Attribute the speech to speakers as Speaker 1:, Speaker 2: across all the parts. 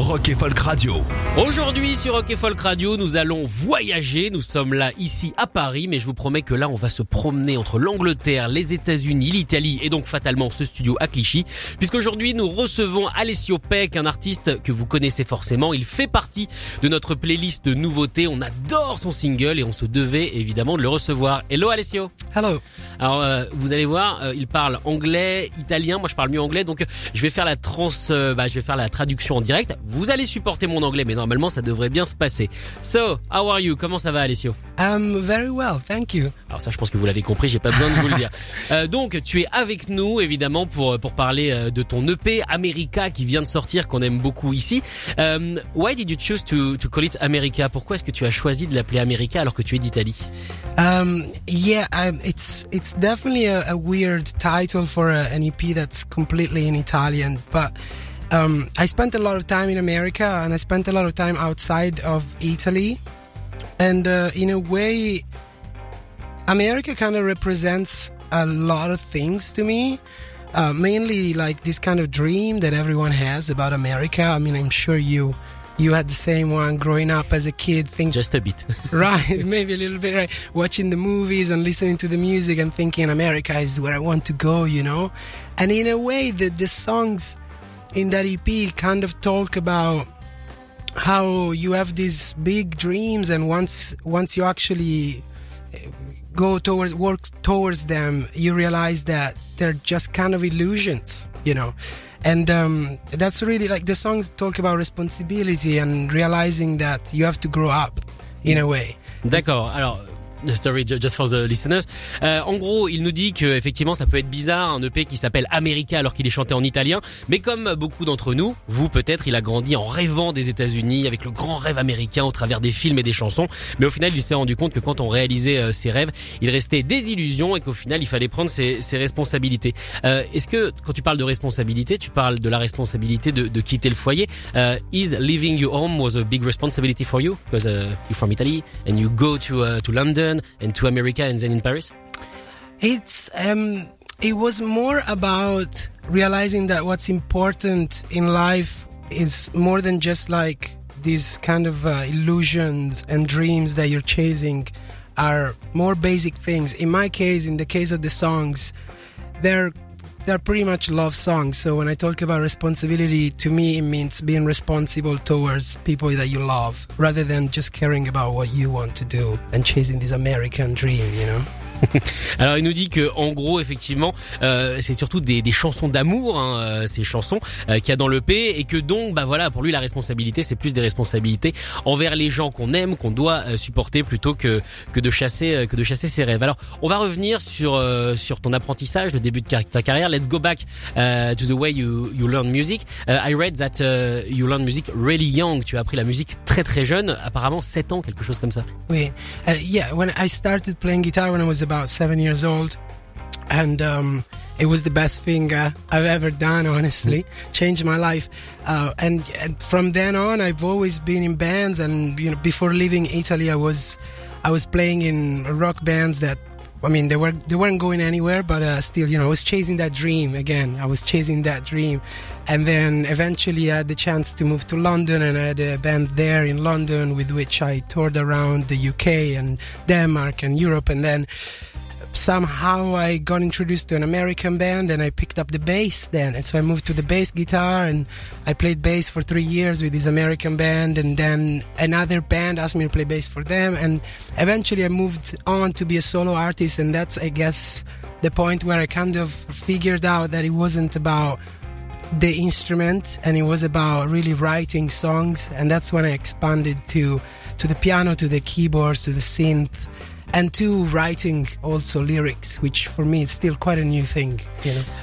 Speaker 1: Rock et Folk Radio.
Speaker 2: Aujourd'hui sur Rock et Folk Radio, nous allons voyager. Nous sommes là ici à Paris, mais je vous promets que là, on va se promener entre l'Angleterre, les États-Unis, l'Italie et donc fatalement ce studio à Clichy, puisqu'aujourd'hui nous recevons Alessio Peck, un artiste que vous connaissez forcément. Il fait partie de notre playlist de nouveautés. On adore son single et on se devait évidemment de le recevoir. Hello Alessio.
Speaker 3: Hello.
Speaker 2: Alors euh, vous allez voir, euh, il parle anglais, italien. Moi je parle mieux anglais, donc je vais faire la trans, euh, bah, je vais faire la traduction en direct. Vous allez supporter mon anglais, mais normalement ça devrait bien se passer. So, how are you? Comment ça va, Alessio?
Speaker 3: Um, very well, thank you.
Speaker 2: Alors ça, je pense que vous l'avez compris. J'ai pas besoin de vous le dire. Euh, donc, tu es avec nous évidemment pour pour parler euh, de ton EP America qui vient de sortir, qu'on aime beaucoup ici. Um, why did you choose to to call it America? Pourquoi est-ce que tu as choisi de l'appeler America alors que tu es d'Italie?
Speaker 3: Um, yeah, um, it's it's definitely a, a weird title for a, an EP that's completely in Italian, but um, I spent a lot of time in America and I spent a lot of time outside of Italy, and uh, in a way, America kind of represents a lot of things to me. Uh, mainly like this kind of dream that everyone has about America. I mean, I'm sure you you had the same one growing up as a kid, thinking
Speaker 2: Just a bit.
Speaker 3: right maybe a little bit right watching the movies and listening to the music and thinking america is where i want to go you know and in a way the, the songs in that ep kind of talk about how you have these big dreams and once once you actually uh, go towards work towards them you realize that they're just kind of illusions you know and um, that's really like the songs talk about responsibility and realizing that you have to grow up in a way
Speaker 2: D'accord. Alors. Sorry, ju- just for the listeners. Euh, en gros, il nous dit que effectivement, ça peut être bizarre un EP qui s'appelle America alors qu'il est chanté en italien. Mais comme beaucoup d'entre nous, vous peut-être, il a grandi en rêvant des États-Unis avec le grand rêve américain au travers des films et des chansons. Mais au final, il s'est rendu compte que quand on réalisait euh, ses rêves, il restait des illusions et qu'au final, il fallait prendre ses, ses responsabilités. Euh, Est-ce que quand tu parles de responsabilité, tu parles de la responsabilité de, de quitter le foyer? Euh, Is leaving your home was a big responsibility for you? Because uh, you're from Italy and you go to uh, to London and to America and then in Paris?
Speaker 3: It's um it was more about realizing that what's important in life is more than just like these kind of uh, illusions and dreams that you're chasing are more basic things. In my case, in the case of the songs, they're they're pretty much love songs. So when I talk about responsibility, to me it means being responsible towards people that you love, rather than just caring about what you want to do and chasing this American dream. You know.
Speaker 2: Alors il nous dit que en gros effectivement euh, c'est surtout des, des chansons d'amour hein, euh, ces chansons euh, qu'il y a dans le P et que donc bah voilà pour lui la responsabilité c'est plus des responsabilités envers les gens qu'on aime qu'on doit euh, supporter plutôt que que de chasser euh, que de chasser ses rêves. Alors on va revenir sur sur ton apprentissage le début de ta carrière. Let's go back euh, to the way you you learn music. Euh, I read that uh, you learn music really young. Tu as appris la musique très très jeune, apparemment 7 ans quelque chose comme ça.
Speaker 3: Uh, yeah, when I started playing guitar when I was about seven years old, and um, it was the best thing uh, I've ever done. Honestly, changed my life. Uh, and, and from then on, I've always been in bands. And you know, before leaving Italy, I was I was playing in rock bands that. I mean, they were they weren't going anywhere, but uh, still, you know, I was chasing that dream again. I was chasing that dream, and then eventually I had the chance to move to London, and I had a band there in London with which I toured around the UK and Denmark and Europe, and then somehow I got introduced to an American band and I picked up the bass then. And so I moved to the bass guitar and I played bass for three years with this American band. And then another band asked me to play bass for them. And eventually I moved on to be a solo artist. And that's, I guess, the point where I kind of figured out that it wasn't about the instrument and it was about really writing songs. And that's when I expanded to, to the piano, to the keyboards, to the synth and two writing also lyrics, which for me is still quite a new thing.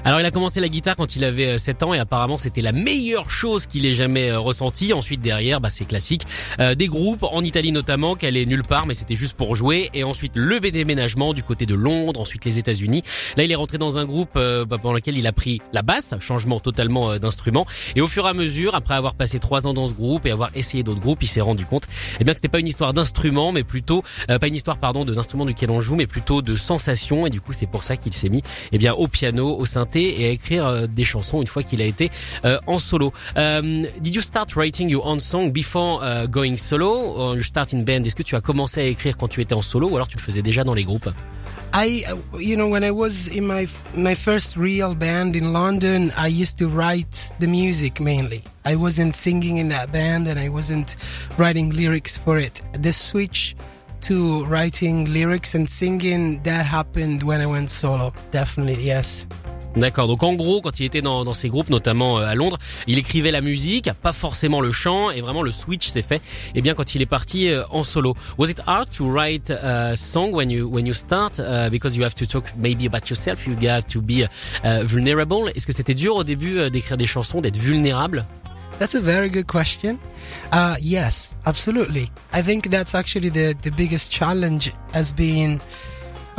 Speaker 2: Alors il a commencé la guitare quand il avait 7 ans et apparemment c'était la meilleure chose qu'il ait jamais ressenti. Ensuite derrière, bah, c'est classique, euh, des groupes en Italie notamment, qu'elle est nulle part, mais c'était juste pour jouer. Et ensuite le déménagement du côté de Londres, ensuite les États-Unis. Là il est rentré dans un groupe euh, bah, pendant lequel il a pris la basse, changement totalement euh, d'instrument. Et au fur et à mesure, après avoir passé trois ans dans ce groupe et avoir essayé d'autres groupes, il s'est rendu compte, eh bien que c'était pas une histoire d'instrument, mais plutôt euh, pas une histoire pardon de d'instrument duquel on joue, mais plutôt de sensations. Et du coup, c'est pour ça qu'il s'est mis eh bien au piano, au synthé et à écrire euh, des chansons une fois qu'il a été euh, en solo. Um, did you start writing your own song before going solo? Or you start in band? Est-ce que tu as commencé à écrire quand tu étais en solo ou alors tu le faisais déjà dans les groupes?
Speaker 3: I, you know, when I was in my my first real band in London, I used to write the music mainly. I wasn't singing in that band, and I wasn't writing lyrics for it. The switch to writing lyrics and singing that happened when I went solo. Definitely, yes.
Speaker 2: D'accord. Donc en gros, quand il était dans, dans ces groupes, notamment euh, à Londres, il écrivait la musique, pas forcément le chant, et vraiment le switch s'est fait. Eh bien, quand il est parti euh, en solo, was it hard to write a song when you when you start uh, because you have to talk maybe about yourself, you got to be uh, vulnerable? Est-ce que c'était dur au début euh, d'écrire des chansons, d'être vulnérable?
Speaker 3: That's a very good question. Uh, yes, absolutely. I think that's actually the, the biggest challenge has been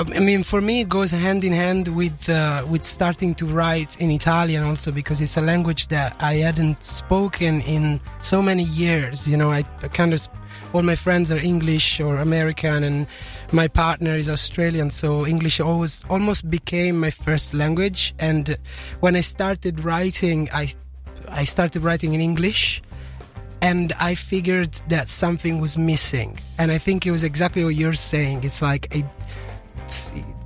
Speaker 3: I mean, for me, it goes hand in hand with uh, with starting to write in Italian also because it's a language that I hadn't spoken in so many years. You know, I, I kind of all my friends are English or American, and my partner is Australian, so English always almost became my first language. And when I started writing, I I started writing in English and I figured that something was missing. And I think it was exactly what you're saying. It's like a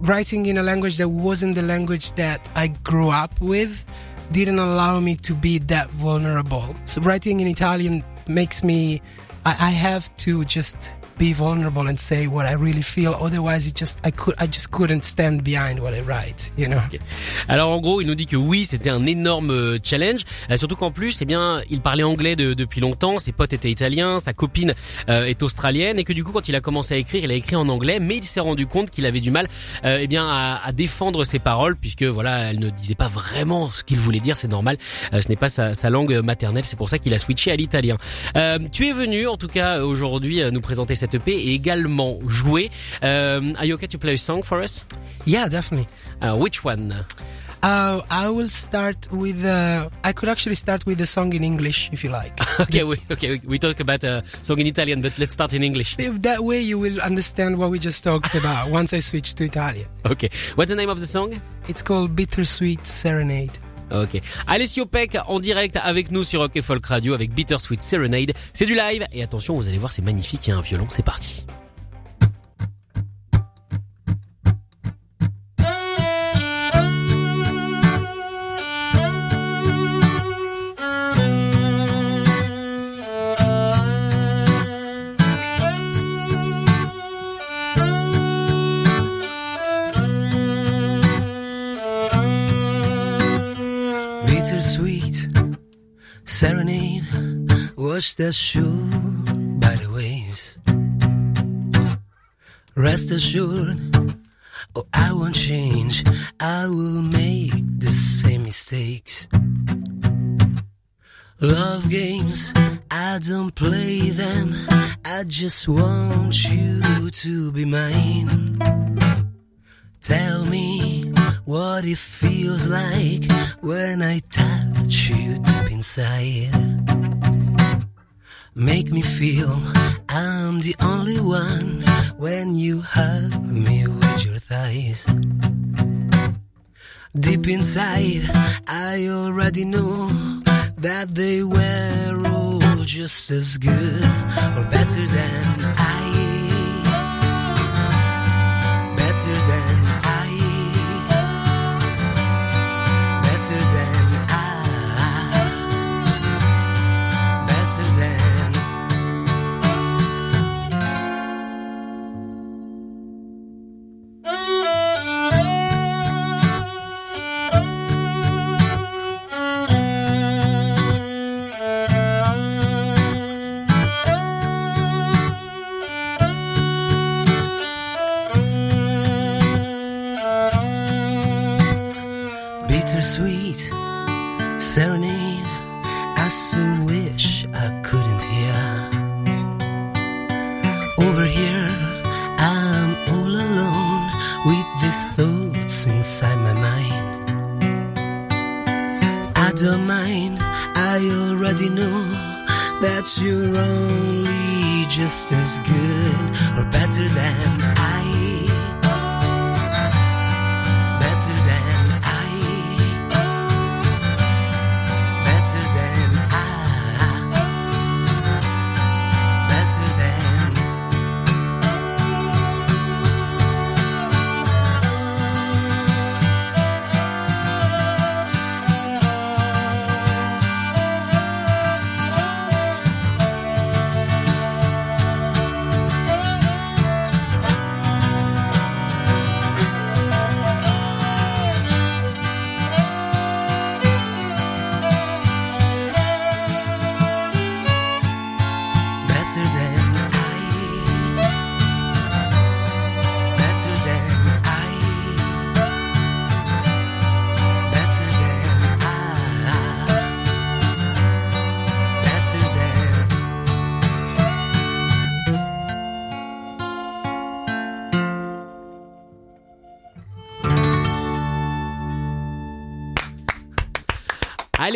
Speaker 3: writing in a language that wasn't the language that I grew up with didn't allow me to be that vulnerable. So writing in Italian makes me, I, I have to just be vulnerable and say what I really feel. Otherwise, it just I could I just couldn't stand behind what I write. You know? Okay.
Speaker 2: Alors en gros, il nous dit que oui, c'était un énorme euh, challenge. Euh, surtout qu'en plus, eh bien, il parlait anglais de, depuis longtemps. Ses potes étaient italiens, sa copine euh, est australienne, et que du coup, quand il a commencé à écrire, il a écrit en anglais, mais il s'est rendu compte qu'il avait du mal, euh, eh bien, à, défendre ses paroles, puisque voilà, elle ne disait pas vraiment ce qu'il voulait dire. C'est normal. Ce n'est pas sa, sa, langue maternelle. C'est pour ça qu'il a switché à l'italien. tu es venu, en tout cas, aujourd'hui, nous présenter cette EP et également jouer. Um, are you okay to play a song for us?
Speaker 3: Yeah, definitely.
Speaker 2: Uh, which one?
Speaker 3: Uh, I will start with. Uh, I could actually start with the song in English if you like.
Speaker 2: okay, we, okay, we talk about a song in Italian, but let's start in English.
Speaker 3: That way, you will understand what we just talked about once I switch to Italian.
Speaker 2: Okay, what's the name of the song?
Speaker 3: It's called Bittersweet Serenade.
Speaker 2: Ok. Alessio Peck en direct avec nous sur Rock Folk Radio avec Bittersweet Serenade. C'est du live et attention, vous allez voir, c'est magnifique. Il y a un violon. C'est parti.
Speaker 4: Ashore by the waves. Rest assured, oh, I won't change. I will make the same mistakes. Love games, I don't play them. I just want you to be mine. Tell me what it feels like when I touch you deep inside. Make me feel I'm the only one when you hug me with your thighs. Deep inside, I already know that they were all just as good or better than I. morning, I so wish I couldn't hear. Over here, I'm all alone with these thoughts inside my mind. I don't mind, I already know that you're only just as good or better than I.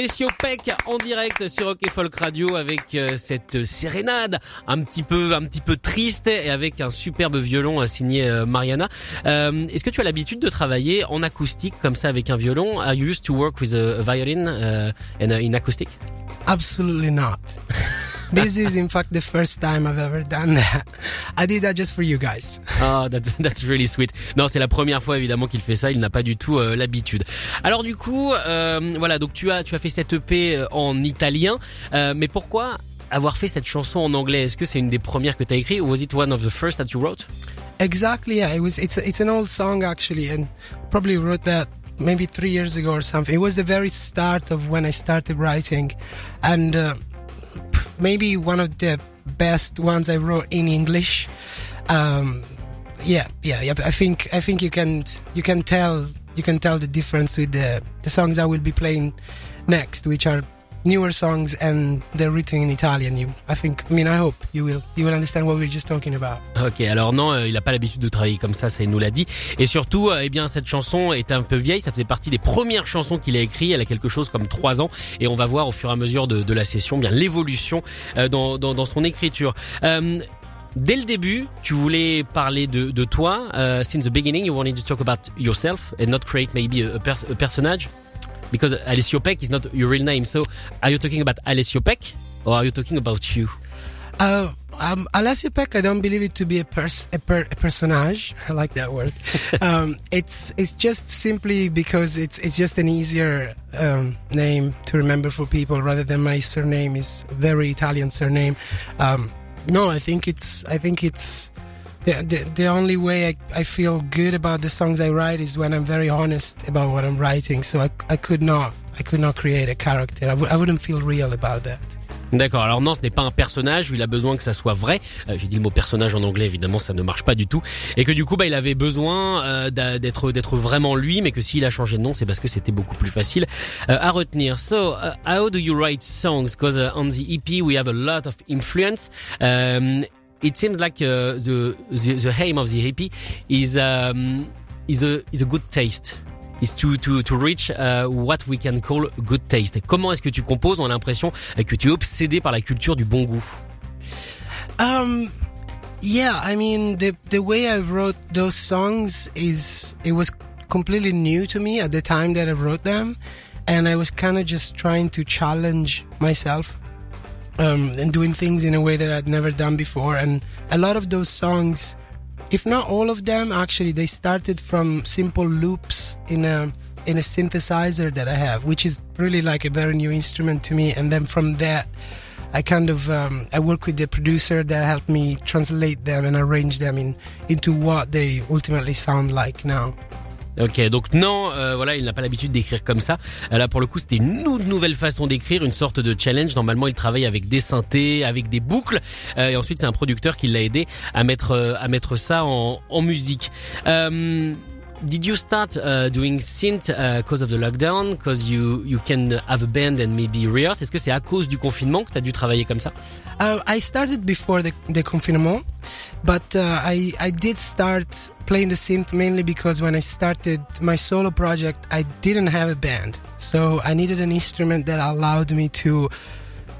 Speaker 2: Alessio Peck en direct sur Rock Folk Radio avec euh, cette sérénade un petit peu un petit peu triste et avec un superbe violon euh, signé euh, Mariana. Euh, Est-ce que tu as l'habitude de travailler en acoustique comme ça avec un violon? Are you used to work with a violin uh, and in acoustic?
Speaker 3: Absolutely not. this is in fact the first time I've ever done that. I did that just for you guys.
Speaker 2: Ah, that's, that's really sweet. Non, c'est la première fois évidemment qu'il fait ça. Il n'a pas du tout euh, l'habitude. Alors du coup, euh, voilà. Donc tu as tu as fait cette EP euh, en italien, Euh, mais pourquoi avoir fait cette chanson en anglais? Est-ce que c'est une des premières que tu as écrit? Ou was it one of the first that you wrote?
Speaker 3: Exactly, yeah. It was. It's it's an old song actually, and probably wrote that maybe three years ago or something. It was the very start of when I started writing, and uh, maybe one of the best ones I wrote in English. Um, yeah, yeah, yeah. I think I think you can you can tell you can tell the difference with the the songs I will be playing next, which are newer songs and they're written in Italian. You, I think. I mean, I hope you will you will understand what we're just talking about.
Speaker 2: Ok, alors non, euh, il a pas l'habitude de travailler comme ça, ça il nous l'a dit. Et surtout, euh, eh bien cette chanson est un peu vieille, ça faisait partie des premières chansons qu'il a écrites. Elle a quelque chose comme trois ans, et on va voir au fur et à mesure de, la session bien l'évolution euh, dans, son écriture. Dès le début, tu voulais parler de, toi. Uh, since the beginning, you wanted to talk about yourself and not create maybe a, a, pers a personage. Because Alessio Peck is not your real name. So, are you talking about Alessio Peck or are you talking about you?
Speaker 3: Uh, um, Alessio Peck, I don't believe it to be a pers a, per a personage. I like that word. um, it's it's just simply because it's it's just an easier um, name to remember for people rather than my surname is very Italian surname. Um, no, I think it's I think it's the the, only way I, I feel good about the songs I write is when I'm very honest about what I'm writing. So I I could not I could not create a character. I I wouldn't feel real about that.
Speaker 2: D'accord. Alors non, ce n'est pas un personnage. Il a besoin que ça soit vrai. Euh, J'ai dit le mot personnage en anglais. Évidemment, ça ne marche pas du tout. Et que du coup, bah, il avait besoin euh, d'être d'être vraiment lui, mais que s'il a changé de nom, c'est parce que c'était beaucoup plus facile euh, à retenir. So, uh, how do you write songs? Because uh, on the EP, we have a lot of influence. Um, it seems like uh, the, the the aim of the EP is um, is a is a good taste. is to to to reach uh, what we can call good taste. Comment est-ce que tu composes On a l'impression que tu es obsédé par la culture du bon goût.
Speaker 3: Um, yeah, I mean the the way I wrote those songs is it was completely new to me at the time that I wrote them, and I was kind of just trying to challenge myself um, and doing things in a way that I'd never done before. And a lot of those songs, if not all of them, actually they started from simple loops in a in a synthesizer that I have, which is really like a very new instrument to me. And then from that. I kind of um, I work with the producer that helped me translate them and arrange them in into what they ultimately sound like now.
Speaker 2: Ok, donc non, euh, voilà, il n'a pas l'habitude d'écrire comme ça. Euh, Là, pour le coup, c'était une nou- nouvelle façon d'écrire, une sorte de challenge. Normalement, il travaille avec des synthés, avec des boucles, Euh, et ensuite, c'est un producteur qui l'a aidé à mettre à mettre ça en, musique. Did you start uh, doing synth because of the lockdown, because you you can have a band and maybe rehearse? Est-ce que c'est à cause du confinement que tu as dû travailler comme ça?
Speaker 3: Uh, I started before the, the confinement, but uh, I I did start playing the synth mainly because when I started my solo project, I didn't have a band, so I needed an instrument that allowed me to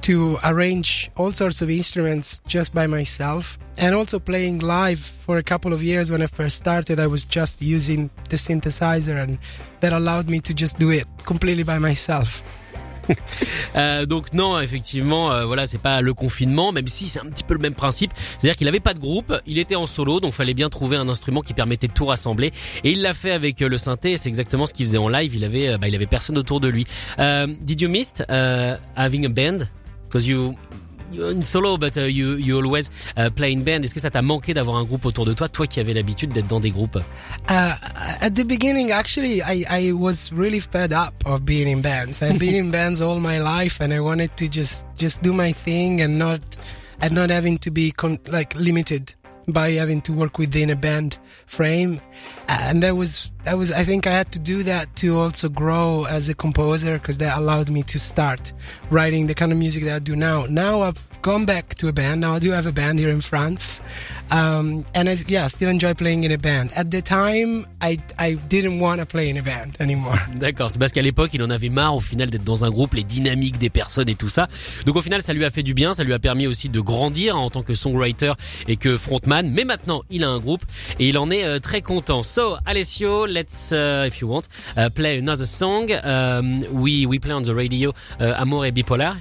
Speaker 3: to arrange all sorts of instruments just by myself and also playing live for a couple of years when I first started I was just using the synthesizer and that allowed me to just do it completely by myself
Speaker 2: Euh, donc non, effectivement, euh, voilà, c'est pas le confinement, même si c'est un petit peu le même principe. C'est-à-dire qu'il avait pas de groupe, il était en solo, donc fallait bien trouver un instrument qui permettait de tout rassembler. Et il l'a fait avec euh, le synthé. C'est exactement ce qu'il faisait en live. Il avait, euh, bah, il avait personne autour de lui. Euh, did you miss uh, having a band? Because you you're in solo, but uh, you you always uh, play in band. Est-ce que ça t'a manqué d'avoir un groupe autour de toi, toi qui avais l'habitude d'être dans des groupes?
Speaker 3: Uh, at the beginning, actually, I, I was really fed up of being in bands. I've been in bands all my life, and I wanted to just just do my thing and not and not having to be con- like limited by having to work within a band frame. And that was that was I think I had to do that to also grow as a composer because that allowed me to start writing the kind of music that I do now. Now I've gone back to a band. Now I do have a band here in France. Um, and I, yeah, still enjoy playing in a band. At the time, I, I didn't want to play in a band anymore.
Speaker 2: D'accord, c'est parce qu'à l'époque, il en avait marre au final d'être dans un groupe, les dynamiques des personnes et tout ça. Donc au final, ça lui a fait du bien, ça lui a permis aussi de grandir en tant que songwriter et que frontman. Mais maintenant, il a un groupe et il en est euh, très content. So, Alessio, let's, uh, if you want, uh, play another song. Um, we we play on the radio uh, Amour et bipolar.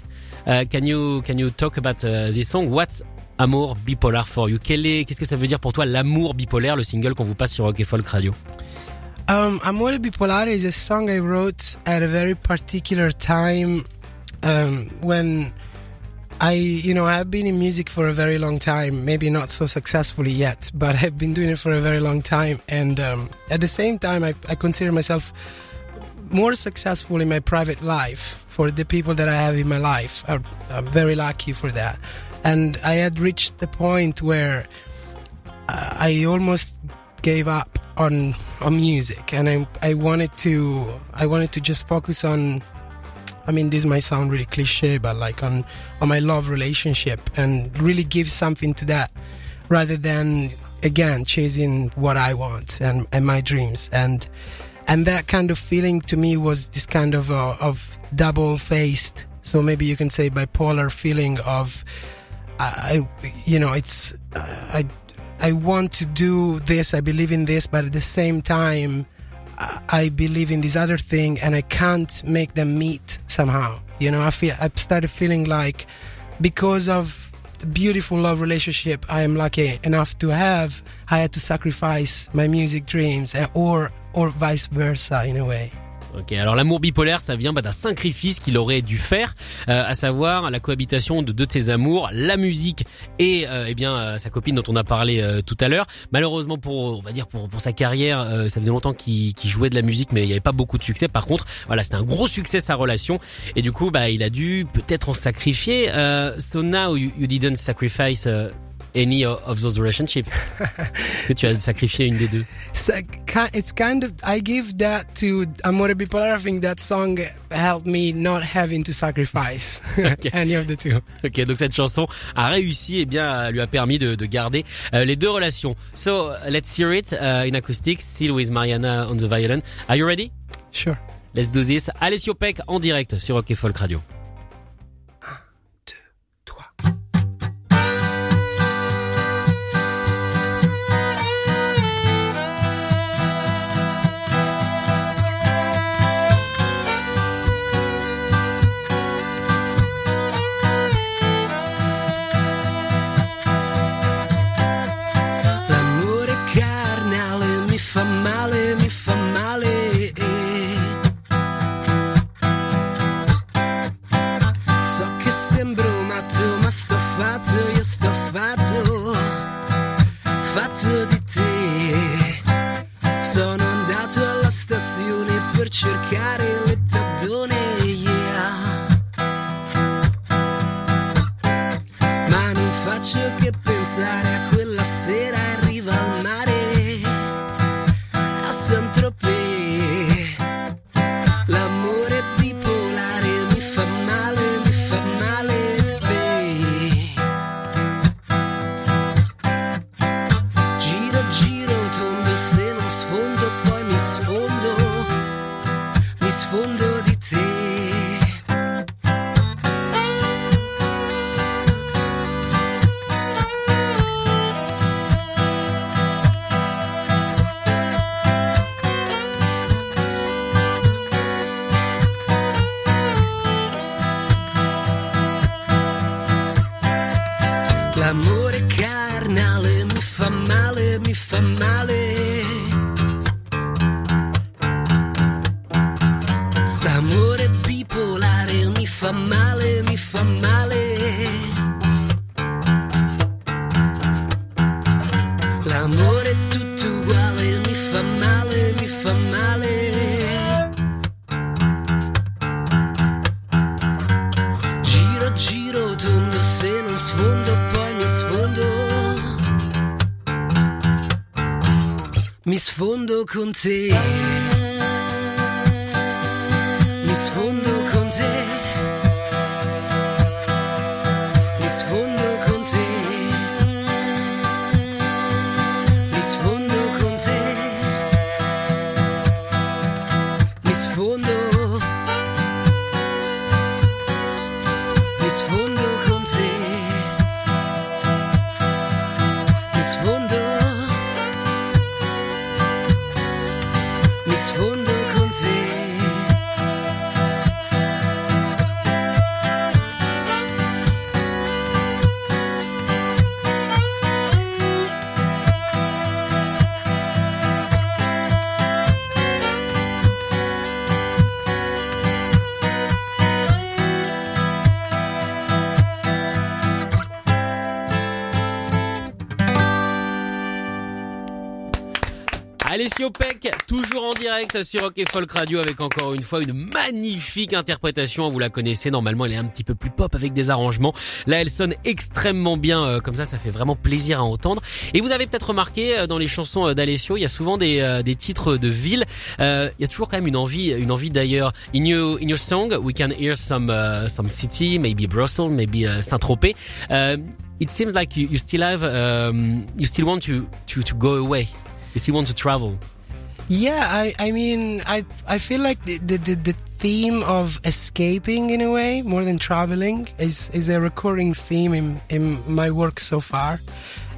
Speaker 2: Uh, can you can you talk about this song? What's Amour bipolar for you? Qu'est-ce que ça veut dire pour toi l'amour bipolaire, le single qu'on vous passe sur Rock et Folk Radio?
Speaker 3: Um, Amore Bipolare is a song I wrote at a very particular time um, when I, you know, I've been in music for a very long time. Maybe not so successfully yet, but I've been doing it for a very long time. And um, at the same time, I, I consider myself more successful in my private life for the people that I have in my life. I'm, I'm very lucky for that. And I had reached the point where uh, I almost gave up on on music, and I I wanted to I wanted to just focus on. I mean, this might sound really cliche, but like on on my love relationship and really give something to that, rather than again chasing what I want and and my dreams and and that kind of feeling to me was this kind of uh, of double faced. So maybe you can say bipolar feeling of I, you know, it's I, I want to do this. I believe in this, but at the same time, I believe in this other thing, and I can't make them meet somehow. You know, I feel I started feeling like because of the beautiful love relationship I am lucky enough to have, I had to sacrifice my music dreams, eh, or or vice versa in a way.
Speaker 2: Ok, alors l'amour bipolaire, ça vient bah, d'un sacrifice qu'il aurait dû faire, euh, à savoir la cohabitation de deux de ses amours, la musique et euh, eh bien euh, sa copine dont on a parlé euh, tout à l'heure. Malheureusement pour, on va dire pour, pour sa carrière, euh, ça faisait longtemps qu'il jouait de la musique, mais il n'y avait pas beaucoup de succès. Par contre, voilà, c'était un gros succès sa relation, et du coup, bah, il a dû peut-être en sacrifier. Euh, so now you, you didn't sacrifice. Any of those relationships? Est-ce que tu as sacrifié une des deux?
Speaker 3: It's kind of I give that to Amore Bipolar. I think that song helped me not having to sacrifice any of the two.
Speaker 2: Ok, donc cette chanson a réussi, et bien, euh, lui a permis de, de garder euh, les deux relations. So, let's hear it uh, in acoustic, still with Mariana on the violin. Are you ready?
Speaker 3: Sure.
Speaker 2: Let's do this. Alessio Peck en direct sur Rock Folk Radio.
Speaker 4: Wunderkunst.
Speaker 2: Alessio Peck, toujours en direct sur Rock Folk Radio avec encore une fois une magnifique interprétation. Vous la connaissez, normalement elle est un petit peu plus pop avec des arrangements. Là elle sonne extrêmement bien, euh, comme ça ça fait vraiment plaisir à entendre. Et vous avez peut-être remarqué euh, dans les chansons euh, d'Alessio, il y a souvent des, des titres de villes. Euh, il y a toujours quand même une envie, une envie d'ailleurs. In your, in your song, we can hear some, some city, maybe Brussels, maybe Saint-Tropez. It seems like you, you still have, um, you still want to, to, to go away. Want to travel?
Speaker 3: Yeah, I, I mean, I, I feel like the, the, the, the theme of escaping in a way, more than traveling, is, is a recurring theme in, in my work so far.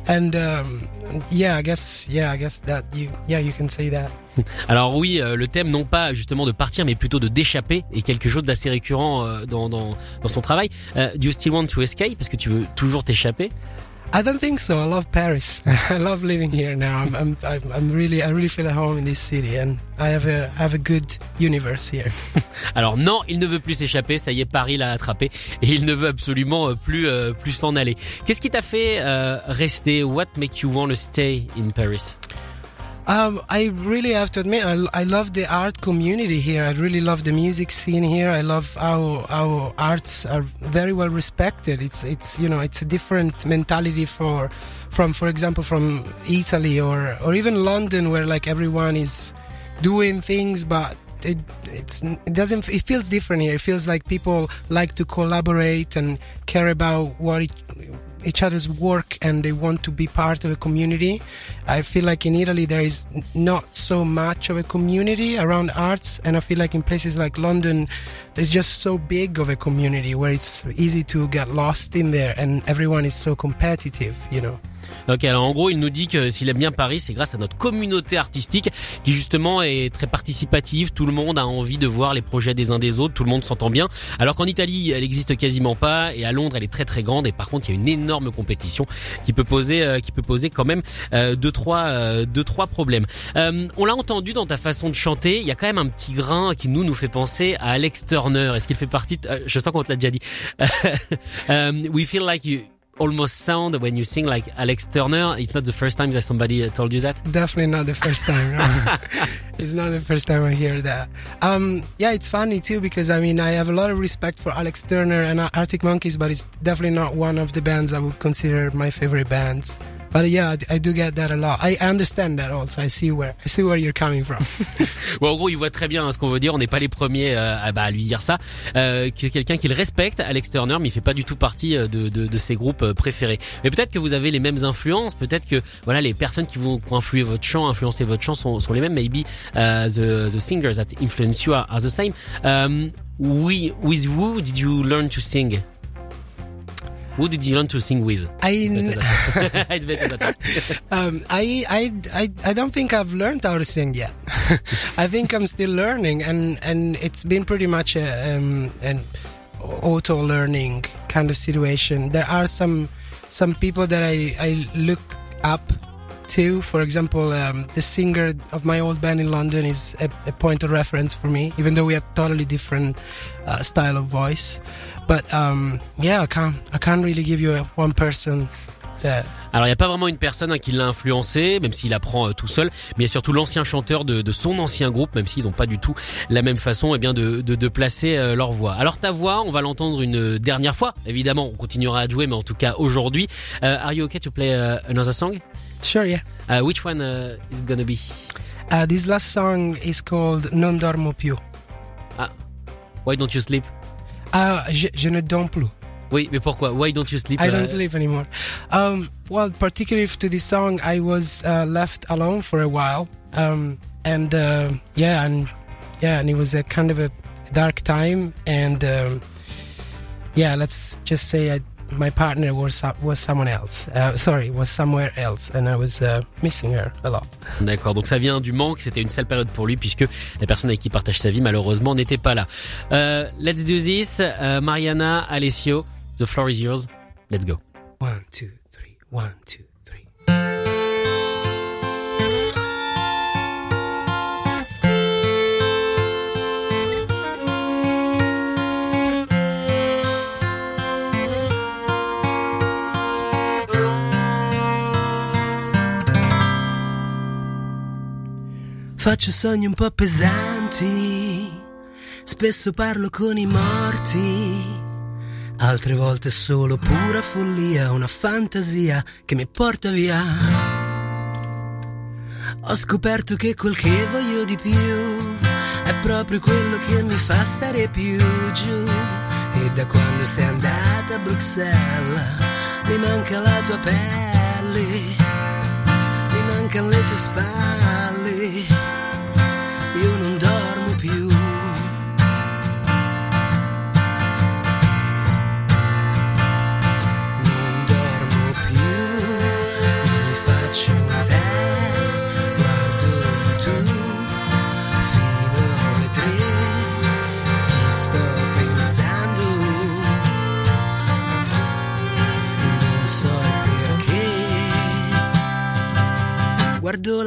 Speaker 3: And, um, yeah, I guess, yeah, I guess that you, yeah, you can say that.
Speaker 2: Alors oui, euh, le thème non pas justement de partir, mais plutôt de d'échapper est quelque chose d'assez récurrent euh, dans, dans, dans son travail. Euh, do you still want to escape? Parce que tu veux toujours t'échapper?
Speaker 3: I don't think so. I love Paris. I love living here now. I'm, I'm, I'm, I'm really, I really feel at home in this city, and I have a, I have a good universe here.
Speaker 2: Alors non, il ne veut plus s'échapper, ça y est, Paris l'a attrapé et il ne veut absolument euh, plus euh, plus s'en aller. Qu'est-ce qui t'a fait euh, rester? What make you want to stay in Paris?
Speaker 3: Um, I really have to admit, I, I love the art community here. I really love the music scene here. I love how how arts are very well respected. It's it's you know it's a different mentality for from for example from Italy or or even London where like everyone is doing things, but it it's it doesn't it feels different here. It feels like people like to collaborate and care about what it, each other's work and they want to be part of a community. I feel like in Italy there is not so much of a community around arts, and I feel like in places like London, there's just so big of a community where it's easy to get lost in there, and everyone is so competitive, you know.
Speaker 2: Ok, alors en gros, il nous dit que s'il aime bien Paris, c'est grâce à notre communauté artistique qui justement est très participative. Tout le monde a envie de voir les projets des uns des autres, tout le monde s'entend bien. Alors qu'en Italie, elle existe quasiment pas, et à Londres, elle est très très grande. Et par contre, il y a une énorme compétition qui peut poser, euh, qui peut poser quand même euh, deux trois, euh, deux trois problèmes. Euh, on l'a entendu dans ta façon de chanter. Il y a quand même un petit grain qui nous nous fait penser à Alex Turner. Est-ce qu'il fait partie de... euh, Je sens qu'on te l'a déjà dit. um, we feel like you almost sound when you sing like Alex Turner. It's not the first time that somebody uh, told you that.
Speaker 3: Definitely not the first time. no. it's not the first time I hear that. Um, yeah, it's funny too because I mean I have a lot of respect for Alex Turner and Arctic Monkeys, but it's definitely not one of the bands I would consider my favorite bands. But yeah, I, do get that a lot. I understand that also. I see where I see where you're coming from.
Speaker 2: En gros, il voit très bien hein, ce qu'on veut dire. On n'est pas les premiers euh, à, bah, à lui dire ça. Euh, que quelqu'un qu'il respecte, Alex Turner, mais il fait pas du tout partie euh, de, de, de ses groupes euh, préférés. Mais peut-être que vous avez les mêmes influences. Peut-être que voilà, les personnes qui vont influé votre chant, influencé votre chant, sont, sont les mêmes. Maybe uh, the the singers that influence you are, are the same. Um, we, with who did you learn to sing? Who did you learn to sing with?
Speaker 3: I
Speaker 2: It's better that
Speaker 3: um, I, I, I, I don't think I've learned how to sing yet. I think I'm still learning, and, and it's been pretty much a, um, an auto learning kind of situation. There are some
Speaker 5: some people that I I look up to. For example, um, the singer of my old band in London is a, a point of reference for me, even though we have totally different uh, style of voice. But um, yeah, I can't I can't really give you a, one person
Speaker 2: Alors il n'y a pas vraiment une personne hein, qui l'a influencé, même s'il apprend euh, tout seul, mais il y a surtout l'ancien chanteur de, de, son ancien groupe, même s'ils n'ont pas du tout la même façon eh bien de, de, de placer euh, leur voix. Alors ta voix, on va l'entendre une dernière fois, évidemment, on continuera à jouer, mais en tout cas aujourd'hui. Uh, are you okay to play uh, another song?
Speaker 5: Sure, yeah.
Speaker 2: Uh, which one uh, is gonna be?
Speaker 5: Uh, this last song is called Non dormo più.
Speaker 2: Ah, why don't you sleep?
Speaker 5: Ah, je, je ne dors plus.
Speaker 2: Oui, mais pourquoi? Why don't you sleep?
Speaker 5: I don't sleep anymore. Um, well, particularly to this song, I was uh, left alone for a while, um, and uh, yeah, and yeah, and it was a kind of a dark time, and um, yeah, let's just say I, my partner was was someone else. Uh, sorry, was somewhere else, and I was uh, missing her a lot.
Speaker 2: D'accord, donc ça vient du manque. C'était une sale période pour lui puisque la personne avec qui partage sa vie malheureusement n'était pas là. Uh, let's do this, uh, Mariana, Alessio. The floor is yours. Let's go.
Speaker 5: One, two, three. One, two.
Speaker 3: Faccio sogni un po' pesanti, spesso parlo con i morti, altre volte solo pura follia, una fantasia che mi porta via. Ho scoperto che quel che voglio di più è proprio quello che mi fa stare più giù. E da quando sei andata a Bruxelles mi manca la tua pelle, mi mancano le tue spalle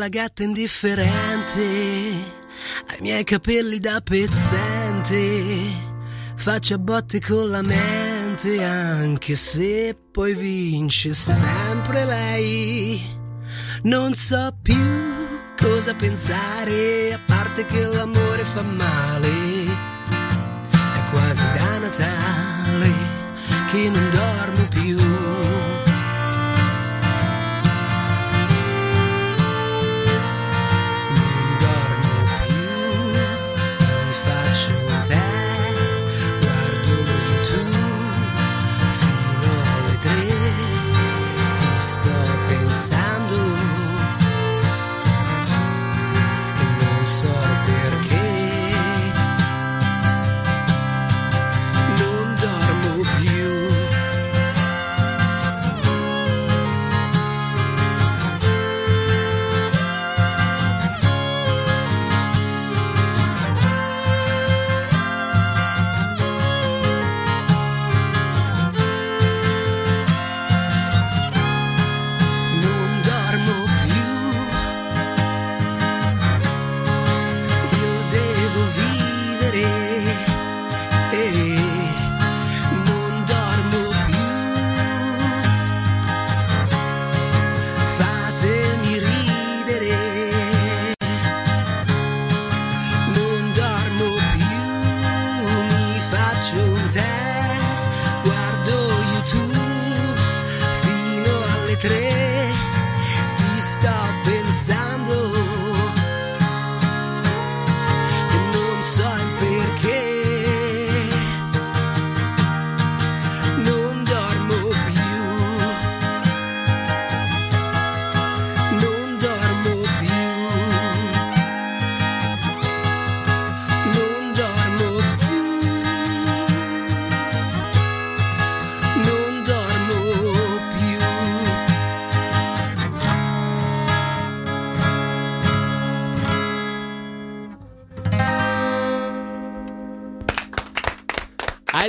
Speaker 3: la gatta indifferente ai miei capelli da pezzente. Faccio a botte con la mente, anche se poi vince sempre lei. Non so più cosa pensare, a parte che l'amore fa male. È quasi da Natale che non dormo più.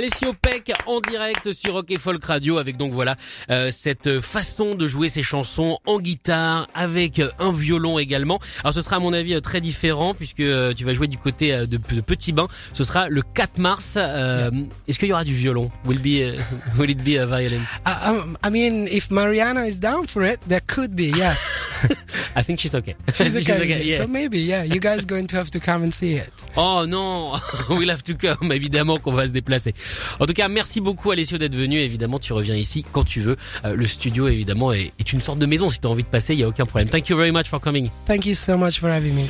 Speaker 2: Alessio en direct sur Rock et Folk Radio avec donc voilà euh, cette façon de jouer ses chansons en guitare avec un violon également. Alors ce sera à mon avis très différent puisque euh, tu vas jouer du côté euh, de, de Petit Bain. Ce sera le 4 mars. Euh, Est-ce qu'il y aura du violon? Will be uh, will it be a violin?
Speaker 3: I, um, I mean, if Mariana is down for it, there could be, yes.
Speaker 2: I think she's okay.
Speaker 3: She's, a candidate,
Speaker 2: okay, yeah.
Speaker 3: So maybe, yeah, you guys going to have to come and see it.
Speaker 2: Oh non, we'll have to come. Évidemment qu'on va se déplacer. En tout cas, merci beaucoup Alessio d'être venu. Évidemment, tu reviens ici quand tu veux. Euh, le studio, évidemment, est, est une sorte de maison. Si tu as envie de passer, il y a aucun problème. Thank you very much for coming.
Speaker 3: Thank you so much for having me.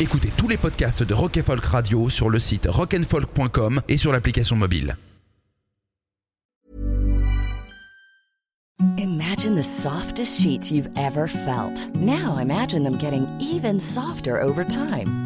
Speaker 1: Écoutez tous les podcasts de Rock Folk Radio sur le site rockandfolk.com et sur l'application mobile.
Speaker 6: Imagine the softest sheets you've ever felt. Now imagine them getting even softer over time.